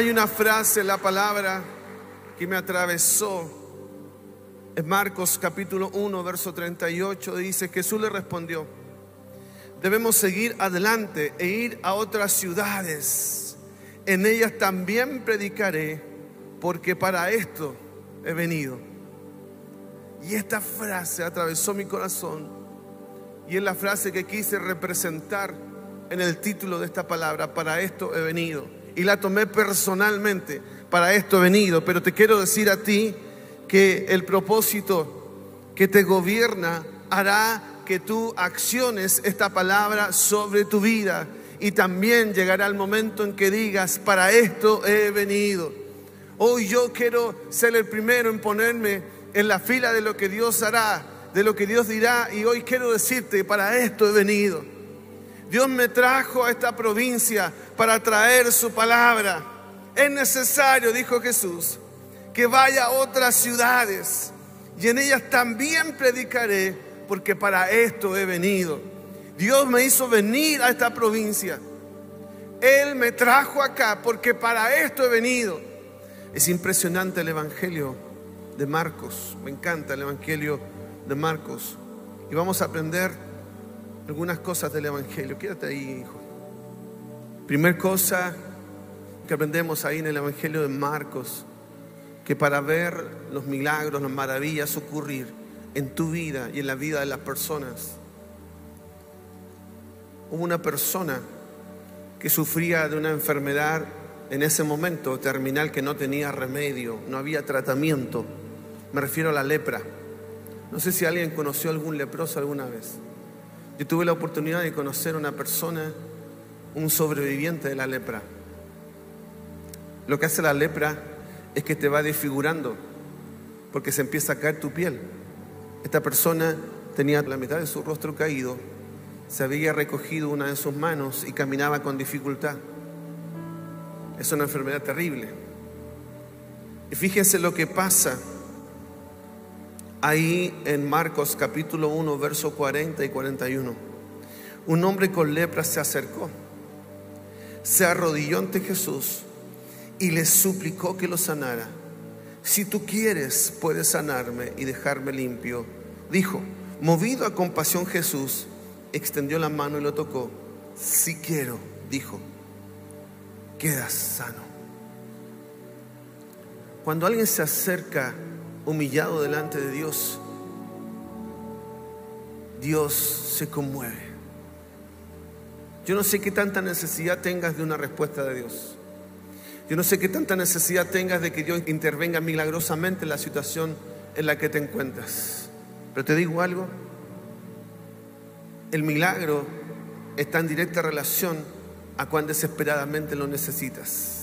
Hay una frase la palabra que me atravesó. En Marcos capítulo 1, verso 38 dice, Jesús le respondió, debemos seguir adelante e ir a otras ciudades. En ellas también predicaré, porque para esto he venido. Y esta frase atravesó mi corazón y es la frase que quise representar en el título de esta palabra, para esto he venido. Y la tomé personalmente, para esto he venido. Pero te quiero decir a ti que el propósito que te gobierna hará que tú acciones esta palabra sobre tu vida. Y también llegará el momento en que digas, para esto he venido. Hoy yo quiero ser el primero en ponerme en la fila de lo que Dios hará, de lo que Dios dirá. Y hoy quiero decirte, para esto he venido. Dios me trajo a esta provincia para traer su palabra. Es necesario, dijo Jesús, que vaya a otras ciudades y en ellas también predicaré, porque para esto he venido. Dios me hizo venir a esta provincia. Él me trajo acá porque para esto he venido. Es impresionante el Evangelio de Marcos. Me encanta el Evangelio de Marcos. Y vamos a aprender algunas cosas del Evangelio. Quédate ahí, hijo. Primer cosa que aprendemos ahí en el Evangelio de Marcos, que para ver los milagros, las maravillas ocurrir en tu vida y en la vida de las personas, hubo una persona que sufría de una enfermedad en ese momento terminal que no tenía remedio, no había tratamiento. Me refiero a la lepra. No sé si alguien conoció algún leproso alguna vez. Yo tuve la oportunidad de conocer a una persona, un sobreviviente de la lepra. Lo que hace la lepra es que te va desfigurando, porque se empieza a caer tu piel. Esta persona tenía la mitad de su rostro caído, se había recogido una de sus manos y caminaba con dificultad. Es una enfermedad terrible. Y fíjense lo que pasa ahí en Marcos capítulo 1, verso 40 y 41. Un hombre con lepra se acercó, se arrodilló ante Jesús y le suplicó que lo sanara. Si tú quieres, puedes sanarme y dejarme limpio. Dijo, movido a compasión Jesús, extendió la mano y lo tocó. Si quiero, dijo, quedas sano. Cuando alguien se acerca humillado delante de Dios, Dios se conmueve. Yo no sé qué tanta necesidad tengas de una respuesta de Dios. Yo no sé qué tanta necesidad tengas de que Dios intervenga milagrosamente en la situación en la que te encuentras. Pero te digo algo, el milagro está en directa relación a cuán desesperadamente lo necesitas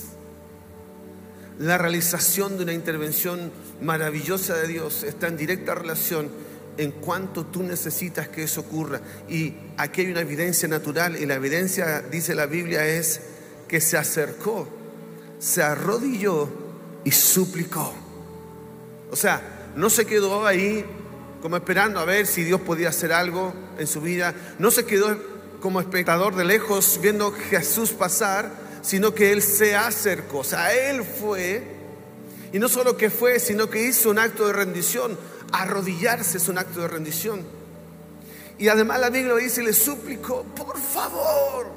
la realización de una intervención maravillosa de Dios está en directa relación en cuanto tú necesitas que eso ocurra. Y aquí hay una evidencia natural y la evidencia, dice la Biblia, es que se acercó, se arrodilló y suplicó. O sea, no se quedó ahí como esperando a ver si Dios podía hacer algo en su vida, no se quedó como espectador de lejos viendo Jesús pasar, sino que Él se acercó. O sea, Él fue, y no solo que fue, sino que hizo un acto de rendición. Arrodillarse es un acto de rendición. Y además la Biblia dice, le suplicó, por favor.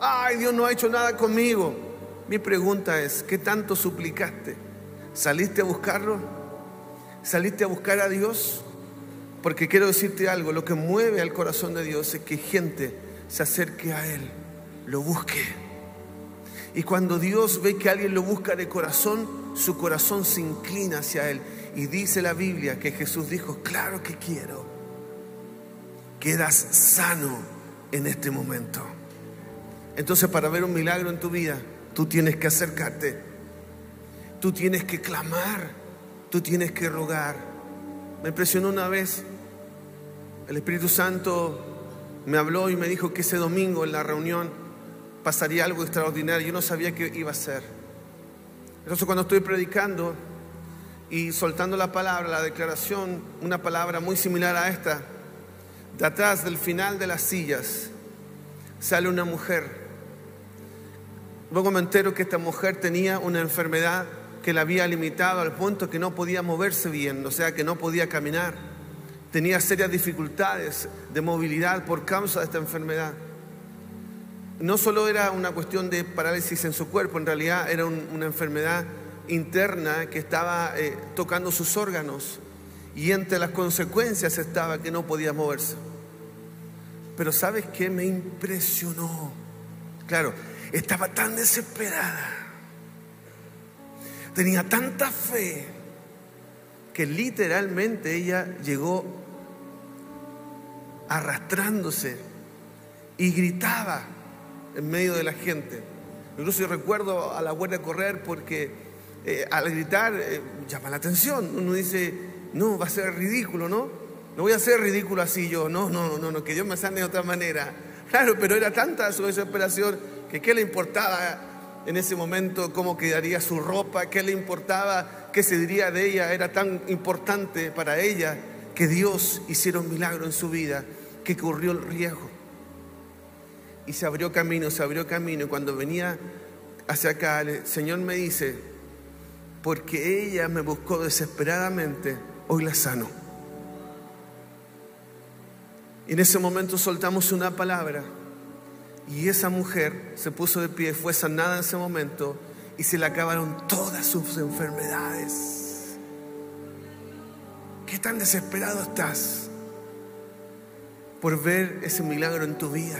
Ay, Dios no ha hecho nada conmigo. Mi pregunta es, ¿qué tanto suplicaste? ¿Saliste a buscarlo? ¿Saliste a buscar a Dios? Porque quiero decirte algo, lo que mueve al corazón de Dios es que gente se acerque a Él, lo busque. Y cuando Dios ve que alguien lo busca de corazón, su corazón se inclina hacia Él. Y dice la Biblia que Jesús dijo, claro que quiero. Quedas sano en este momento. Entonces para ver un milagro en tu vida, tú tienes que acercarte. Tú tienes que clamar. Tú tienes que rogar. Me impresionó una vez. El Espíritu Santo me habló y me dijo que ese domingo en la reunión pasaría algo extraordinario. Yo no sabía qué iba a ser. Entonces cuando estoy predicando y soltando la palabra, la declaración, una palabra muy similar a esta, de atrás del final de las sillas sale una mujer Luego me entero que esta mujer tenía una enfermedad que la había limitado al punto que no podía moverse bien, o sea, que no podía caminar. Tenía serias dificultades de movilidad por causa de esta enfermedad. No solo era una cuestión de parálisis en su cuerpo, en realidad era una enfermedad interna que estaba eh, tocando sus órganos y entre las consecuencias estaba que no podía moverse. Pero ¿sabes qué? Me impresionó. Claro, estaba tan desesperada. Tenía tanta fe que literalmente ella llegó arrastrándose y gritaba en medio de la gente. Incluso yo recuerdo a la guardia correr porque eh, al gritar eh, llama la atención. Uno dice, no, va a ser ridículo, ¿no? No voy a ser ridículo así yo, no, no, no, no, que Dios me sane de otra manera. Claro, pero era tanta su desesperación que qué le importaba en ese momento cómo quedaría su ropa, qué le importaba qué se diría de ella, era tan importante para ella que Dios hiciera un milagro en su vida, que corrió el riesgo. Y se abrió camino, se abrió camino, y cuando venía hacia acá, el Señor me dice, porque ella me buscó desesperadamente, hoy la sano. Y en ese momento soltamos una palabra y esa mujer se puso de pie, fue sanada en ese momento y se le acabaron todas sus enfermedades. ¿Qué tan desesperado estás por ver ese milagro en tu vida?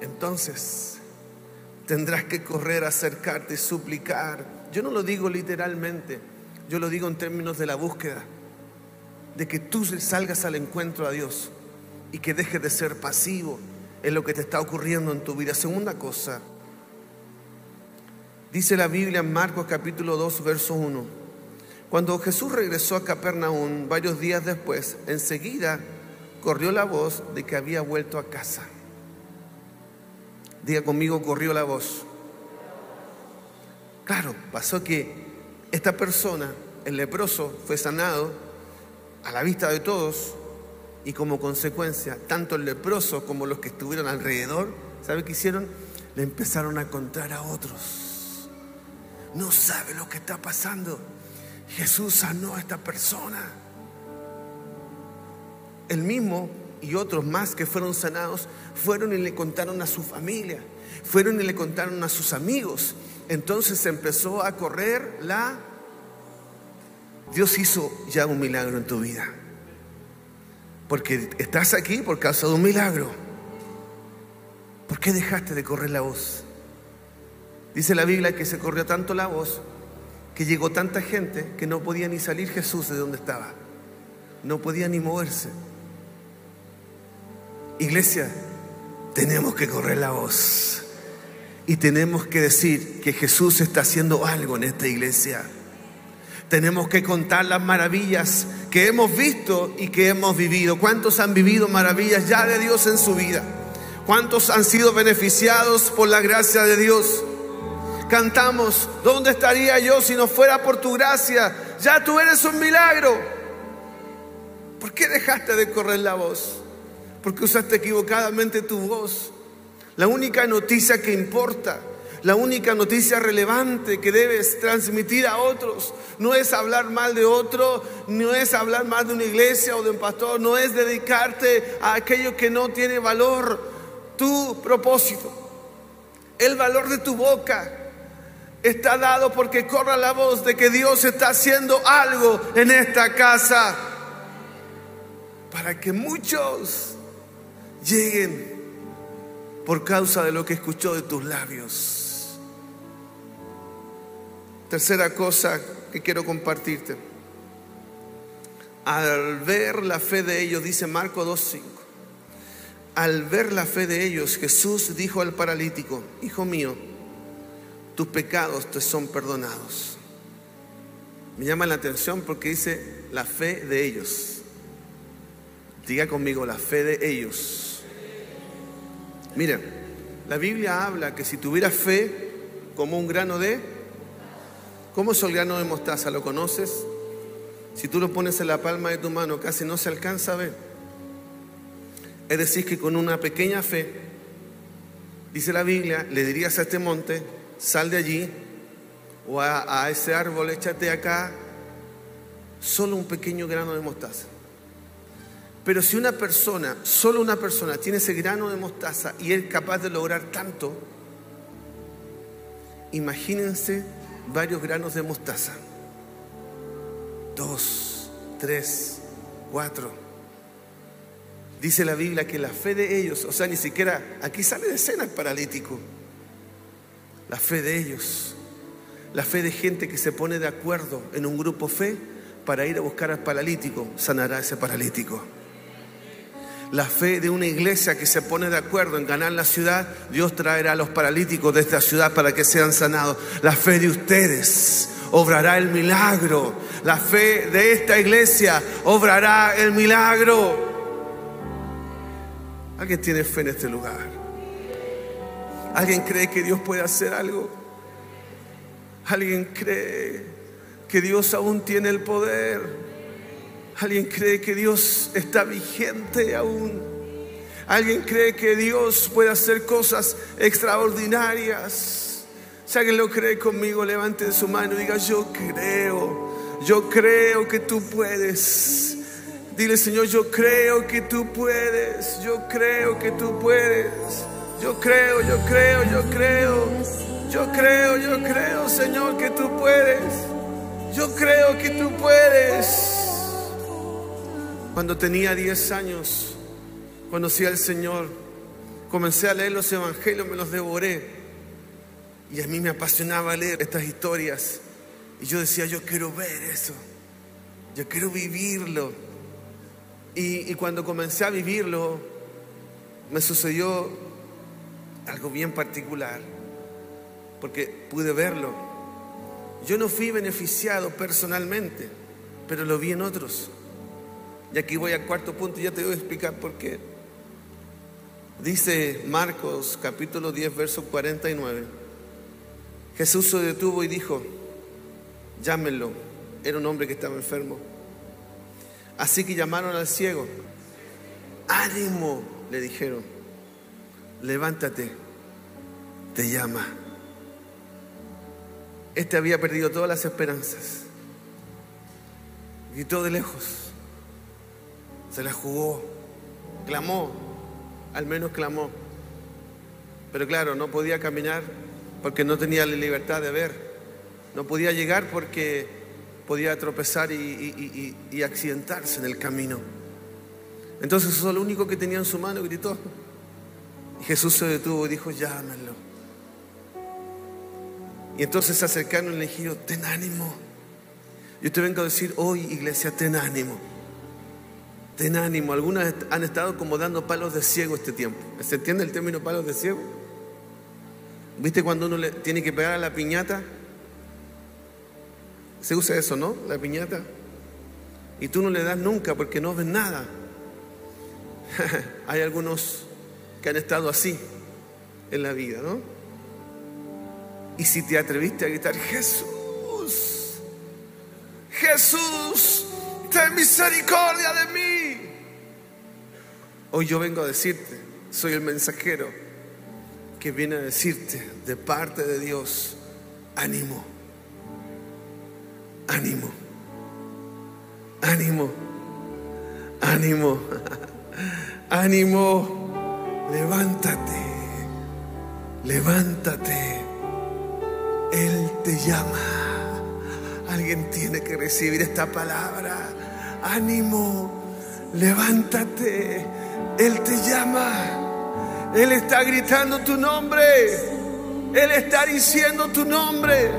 Entonces tendrás que correr, acercarte, suplicar. Yo no lo digo literalmente, yo lo digo en términos de la búsqueda, de que tú salgas al encuentro a Dios y que dejes de ser pasivo en lo que te está ocurriendo en tu vida. Segunda cosa, dice la Biblia en Marcos capítulo 2, verso 1. Cuando Jesús regresó a Capernaum varios días después, enseguida corrió la voz de que había vuelto a casa. Diga conmigo, corrió la voz. Claro, pasó que esta persona, el leproso, fue sanado a la vista de todos, y como consecuencia, tanto el leproso como los que estuvieron alrededor, ¿sabe qué hicieron? Le empezaron a contar a otros. No sabe lo que está pasando. Jesús sanó a esta persona. El mismo y otros más que fueron sanados fueron y le contaron a su familia, fueron y le contaron a sus amigos. Entonces empezó a correr la... Dios hizo ya un milagro en tu vida. Porque estás aquí por causa de un milagro. ¿Por qué dejaste de correr la voz? Dice la Biblia que se corrió tanto la voz que llegó tanta gente que no podía ni salir Jesús de donde estaba. No podía ni moverse. Iglesia, tenemos que correr la voz. Y tenemos que decir que Jesús está haciendo algo en esta iglesia. Tenemos que contar las maravillas que hemos visto y que hemos vivido. ¿Cuántos han vivido maravillas ya de Dios en su vida? ¿Cuántos han sido beneficiados por la gracia de Dios? Cantamos, ¿dónde estaría yo si no fuera por tu gracia? Ya tú eres un milagro. ¿Por qué dejaste de correr la voz? Porque usaste equivocadamente tu voz. La única noticia que importa la única noticia relevante que debes transmitir a otros no es hablar mal de otro, no es hablar mal de una iglesia o de un pastor, no es dedicarte a aquello que no tiene valor. Tu propósito, el valor de tu boca está dado porque corra la voz de que Dios está haciendo algo en esta casa para que muchos lleguen por causa de lo que escuchó de tus labios. Tercera cosa que quiero compartirte. Al ver la fe de ellos, dice Marco 2.5, al ver la fe de ellos, Jesús dijo al paralítico, Hijo mío, tus pecados te son perdonados. Me llama la atención porque dice la fe de ellos. Diga conmigo, la fe de ellos. Mira, la Biblia habla que si tuviera fe como un grano de ¿Cómo es el grano de mostaza? ¿Lo conoces? Si tú lo pones en la palma de tu mano, casi no se alcanza a ver. Es decir, que con una pequeña fe Dice la Biblia, le dirías a este monte, sal de allí, o a, a ese árbol, échate acá, solo un pequeño grano de mostaza. Pero si una persona, solo una persona, tiene ese grano de mostaza y es capaz de lograr tanto, imagínense varios granos de mostaza. Dos, tres, cuatro. Dice la Biblia que la fe de ellos, o sea, ni siquiera, aquí sale de escena el paralítico. La fe de ellos, la fe de gente que se pone de acuerdo en un grupo fe para ir a buscar al paralítico, sanará a ese paralítico la fe de una iglesia que se pone de acuerdo en ganar la ciudad, Dios traerá a los paralíticos de esta ciudad para que sean sanados. La fe de ustedes obrará el milagro. La fe de esta iglesia obrará el milagro. ¿Alguien tiene fe en este lugar? ¿Alguien cree que Dios puede hacer algo? ¿Alguien cree que Dios aún tiene el poder? ¿Alguien cree que Dios está vigente aún? ¿Alguien cree que Dios puede hacer cosas extraordinarias? Si alguien lo cree conmigo, levante su mano y diga, yo creo, yo creo que tú puedes. Dile, Señor, yo creo que tú puedes, yo creo que tú puedes. Yo creo, yo creo, yo creo. Yo creo, yo creo, Señor, que tú puedes. Yo creo que tú puedes. Cuando tenía 10 años, conocí al Señor, comencé a leer los evangelios, me los devoré. Y a mí me apasionaba leer estas historias. Y yo decía, yo quiero ver eso, yo quiero vivirlo. Y, y cuando comencé a vivirlo, me sucedió algo bien particular, porque pude verlo. Yo no fui beneficiado personalmente, pero lo vi en otros. Y aquí voy al cuarto punto y ya te voy a explicar por qué. Dice Marcos capítulo 10, verso 49. Jesús se detuvo y dijo, llámenlo. Era un hombre que estaba enfermo. Así que llamaron al ciego. Ánimo, le dijeron. Levántate, te llama. Este había perdido todas las esperanzas. Gritó de lejos se la jugó, clamó, al menos clamó. Pero claro, no podía caminar porque no tenía la libertad de ver. No podía llegar porque podía tropezar y, accidentarse en el camino. Entonces eso es lo único que tenía en su mano, gritó. Y Jesús se detuvo y dijo, llámenlo. Y entonces se acercaron y le dijeron, ten ánimo. Yo te vengo a decir hoy, iglesia, ten ánimo. Ten ánimo, algunas han estado como dando palos de ciego este tiempo. ¿Se entiende el término palos de ciego? ¿Viste cuando uno le tiene que pegar a la piñata? Se usa eso, ¿no? La piñata. Y tú no le das nunca porque no ves nada. Hay algunos que han estado así en la vida, ¿no? Y si te atreviste a gritar, Jesús, Jesús, ten misericordia de mí. Hoy yo vengo a decirte, soy el mensajero que viene a decirte de parte de Dios, ánimo, ánimo, ánimo, ánimo, ánimo, levántate, levántate, Él te llama. Alguien tiene que recibir esta palabra ánimo, levántate, Él te llama, Él está gritando tu nombre, Él está diciendo tu nombre.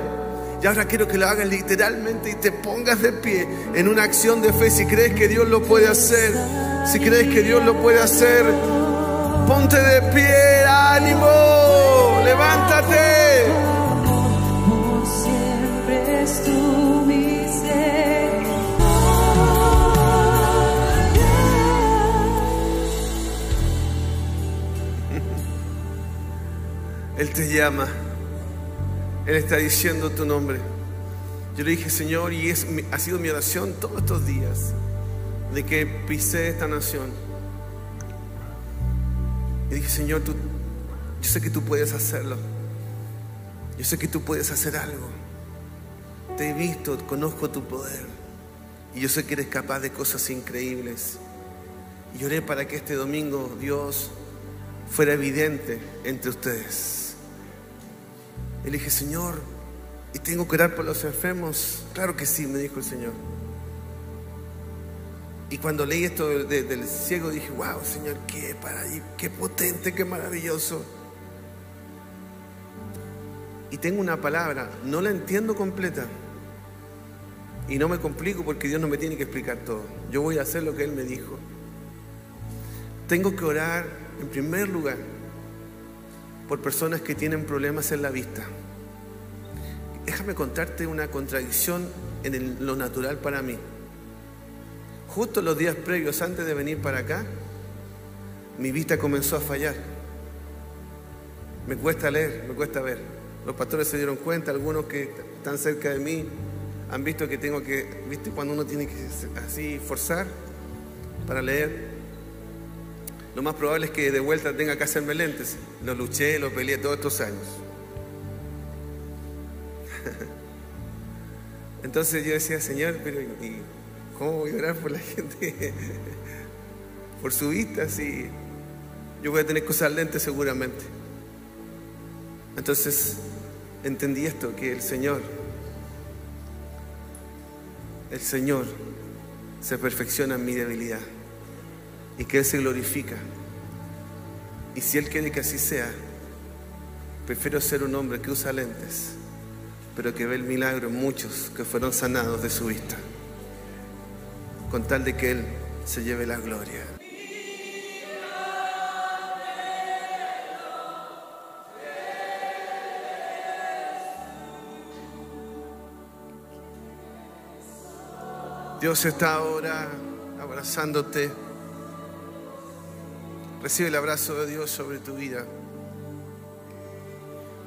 Y ahora quiero que lo hagas literalmente y te pongas de pie en una acción de fe. Si crees que Dios lo puede hacer, si crees que Dios lo puede hacer, ponte de pie, ánimo, levántate. Él te llama. Él está diciendo tu nombre. Yo le dije, Señor, y ha sido mi oración todos estos días de que pisé esta nación. Y dije, Señor, Yo sé que tú puedes hacerlo. Yo sé que tú puedes hacer algo. Te he visto, conozco tu poder. Y yo sé que eres capaz de cosas increíbles. Y para que este domingo Dios fuera evidente entre ustedes. Y le dije, Señor, ¿y tengo que orar por los enfermos? Claro que sí, me dijo el Señor. Y cuando leí esto del ciego dije, wow, Señor, qué, para, qué potente, qué maravilloso. Y tengo una palabra, no la entiendo completa. Y no me complico porque Dios no me tiene que explicar todo. Yo voy a hacer lo que Él me dijo. Tengo que orar en primer lugar por personas que tienen problemas en la vista. Déjame contarte una contradicción en lo natural para mí. Justo los días previos antes de venir para acá, mi vista comenzó a fallar. Me cuesta leer, me cuesta ver. Los pastores se dieron cuenta, algunos que están cerca de mí han visto que tengo que, ¿viste? Cuando uno tiene que así forzar para leer, lo más probable es que de vuelta tenga que hacerme lentes. Lo luché, lo peleé todos estos años. Entonces yo decía, Señor, pero ¿y cómo voy a orar por la gente? por su vista, si yo voy a tener que usar lentes seguramente. Entonces entendí esto, que el Señor, el Señor se perfecciona en mi debilidad y que Él se glorifica. Y si Él quiere que así sea, prefiero ser un hombre que usa lentes, pero que ve el milagro en muchos que fueron sanados de su vista, con tal de que Él se lleve la gloria. Dios está ahora abrazándote. Recibe el abrazo de Dios sobre tu vida.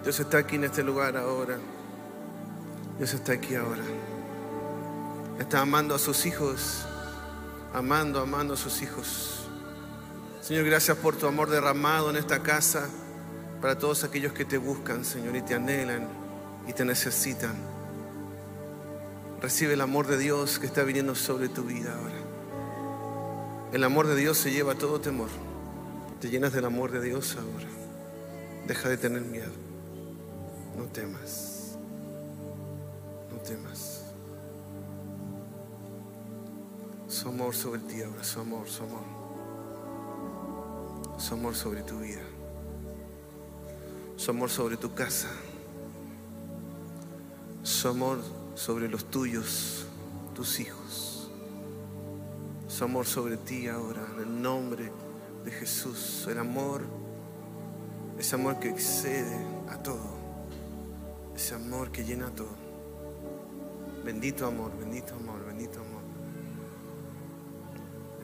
Dios está aquí en este lugar ahora. Dios está aquí ahora. Está amando a sus hijos. Amando, amando a sus hijos. Señor, gracias por tu amor derramado en esta casa para todos aquellos que te buscan, Señor, y te anhelan y te necesitan. Recibe el amor de Dios que está viniendo sobre tu vida ahora. El amor de Dios se lleva todo temor. Te llenas del amor de Dios ahora. Deja de tener miedo. No temas. No temas. Su amor sobre ti ahora, su amor, su amor. Su amor sobre tu vida. Su amor sobre tu casa. Su amor sobre los tuyos, tus hijos. Su amor sobre ti ahora, en el nombre de de Jesús, el amor, ese amor que excede a todo, ese amor que llena todo. Bendito amor, bendito amor, bendito amor,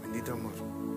bendito amor.